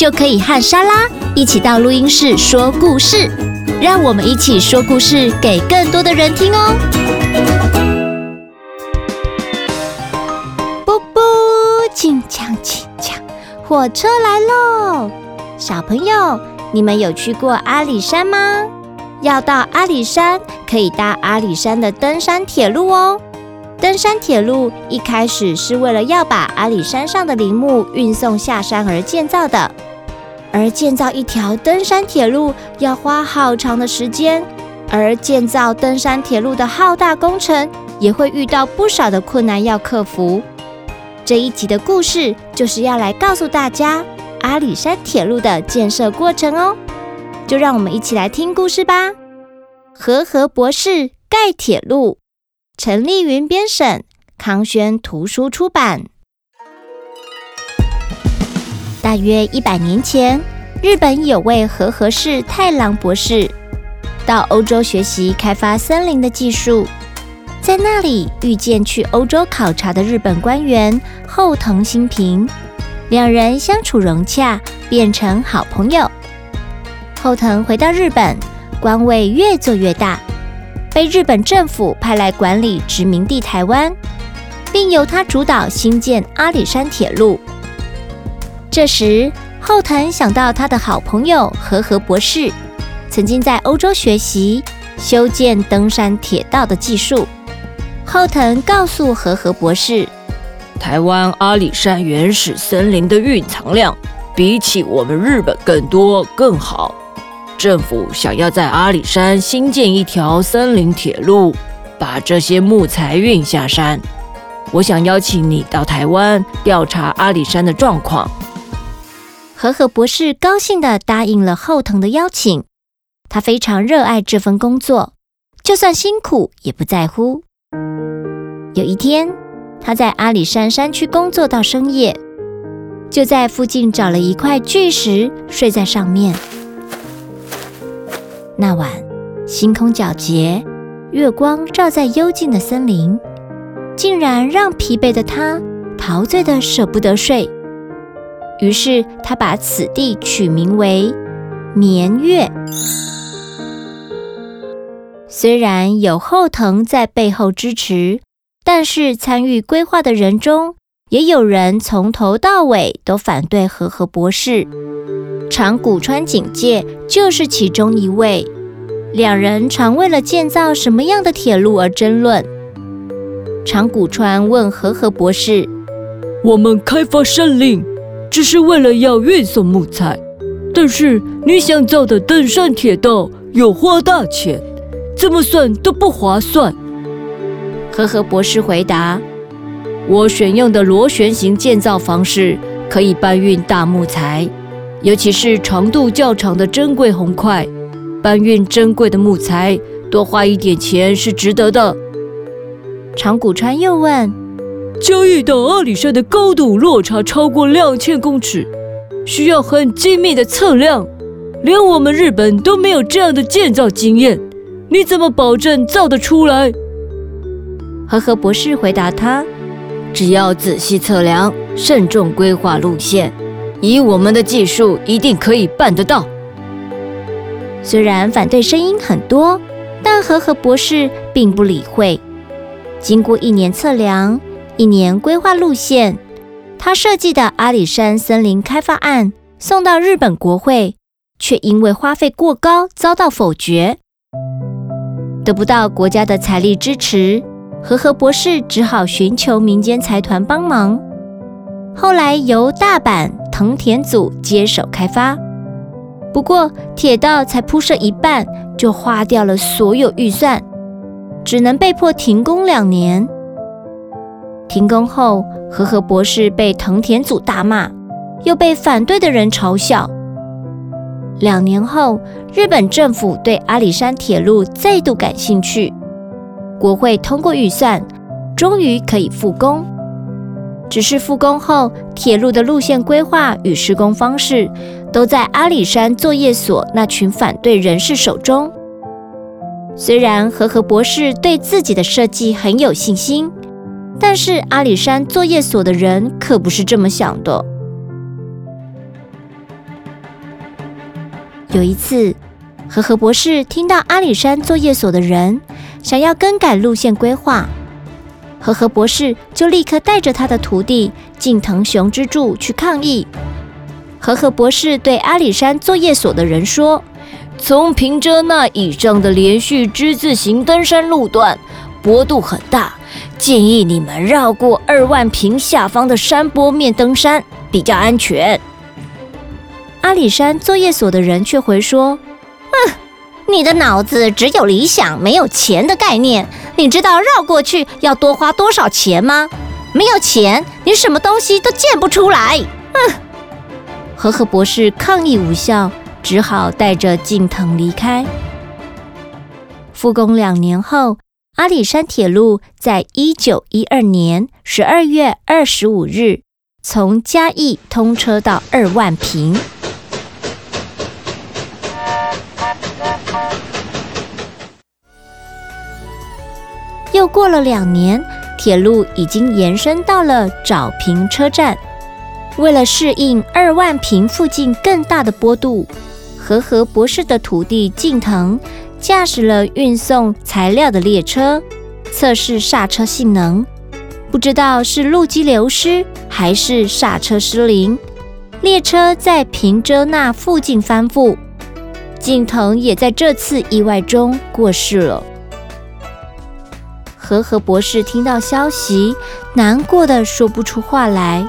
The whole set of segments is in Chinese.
就可以和莎拉一起到录音室说故事，让我们一起说故事给更多的人听哦。啵啵，轻枪轻枪，火车来喽！小朋友，你们有去过阿里山吗？要到阿里山，可以搭阿里山的登山铁路哦。登山铁路一开始是为了要把阿里山上的林木运送下山而建造的。而建造一条登山铁路要花好长的时间，而建造登山铁路的浩大工程也会遇到不少的困难要克服。这一集的故事就是要来告诉大家阿里山铁路的建设过程哦，就让我们一起来听故事吧。和和博士盖铁路，陈丽云编审，康轩图书出版。大约一百年前，日本有位和合氏太郎博士到欧洲学习开发森林的技术，在那里遇见去欧洲考察的日本官员后藤新平，两人相处融洽，变成好朋友。后藤回到日本，官位越做越大，被日本政府派来管理殖民地台湾，并由他主导兴建阿里山铁路。这时，后藤想到他的好朋友和和博士曾经在欧洲学习修建登山铁道的技术。后藤告诉和和博士，台湾阿里山原始森林的蕴藏量比起我们日本更多更好。政府想要在阿里山新建一条森林铁路，把这些木材运下山。我想邀请你到台湾调查阿里山的状况。和合博士高兴地答应了后藤的邀请，他非常热爱这份工作，就算辛苦也不在乎。有一天，他在阿里山山区工作到深夜，就在附近找了一块巨石睡在上面。那晚，星空皎洁，月光照在幽静的森林，竟然让疲惫的他陶醉得舍不得睡。于是他把此地取名为眠月。虽然有后藤在背后支持，但是参与规划的人中，也有人从头到尾都反对和和博士。长谷川警戒就是其中一位。两人常为了建造什么样的铁路而争论。长谷川问和和博士：“我们开发山岭。”只是为了要运送木材，但是你想造的登山铁道又花大钱，怎么算都不划算。和合博士回答：“我选用的螺旋形建造方式可以搬运大木材，尤其是长度较长的珍贵红块，搬运珍贵的木材多花一点钱是值得的。”长谷川又问。嘉义到阿里山的高度落差超过两千公尺，需要很精密的测量，连我们日本都没有这样的建造经验，你怎么保证造得出来？和和博士回答他：“只要仔细测量，慎重规划路线，以我们的技术，一定可以办得到。”虽然反对声音很多，但和和博士并不理会。经过一年测量。一年规划路线，他设计的阿里山森林开发案送到日本国会，却因为花费过高遭到否决，得不到国家的财力支持，和和博士只好寻求民间财团帮忙。后来由大阪藤田组接手开发，不过铁道才铺设一半，就花掉了所有预算，只能被迫停工两年。停工后，和和博士被藤田组大骂，又被反对的人嘲笑。两年后，日本政府对阿里山铁路再度感兴趣，国会通过预算，终于可以复工。只是复工后，铁路的路线规划与施工方式都在阿里山作业所那群反对人士手中。虽然和和博士对自己的设计很有信心，但是阿里山作业所的人可不是这么想的。有一次，和合博士听到阿里山作业所的人想要更改路线规划。和合博士就立刻带着他的徒弟近藤雄之助去抗议。和合博士对阿里山作业所的人说：“从平遮那以上的连续之字形登山路段，坡度很大，建议你们绕过二万坪下方的山坡面登山，比较安全。”阿里山作业所的人却回说：“哼。”你的脑子只有理想，没有钱的概念。你知道绕过去要多花多少钱吗？没有钱，你什么东西都建不出来。哼！和和博士抗议无效，只好带着近藤离开。复工两年后，阿里山铁路在一九一二年十二月二十五日从嘉义通车到二万坪。又过了两年，铁路已经延伸到了沼平车站。为了适应二万坪附近更大的坡度，和和博士的徒弟近藤驾驶了运送材料的列车，测试刹车性能。不知道是路基流失还是刹车失灵，列车在平遮那附近翻覆，近藤也在这次意外中过世了。和和博士听到消息，难过的说不出话来。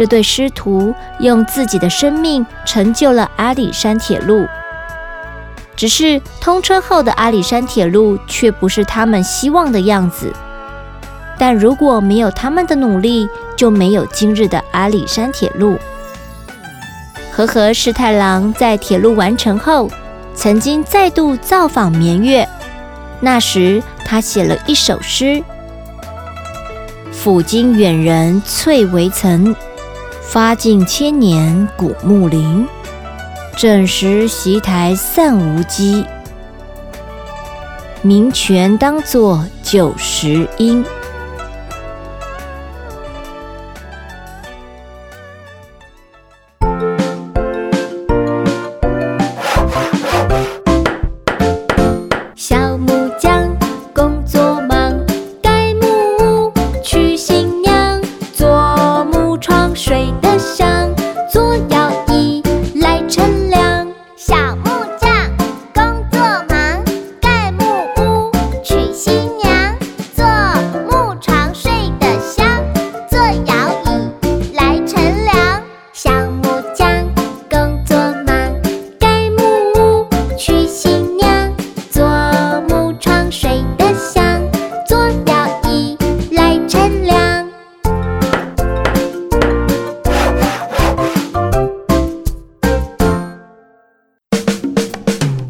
这对师徒用自己的生命成就了阿里山铁路，只是通车后的阿里山铁路却不是他们希望的样子。但如果没有他们的努力，就没有今日的阿里山铁路。和合师太郎在铁路完成后，曾经再度造访绵月，那时，他写了一首诗：“抚今远人翠微层，发尽千年古木林。枕石席台散无机，名泉当作旧时音。”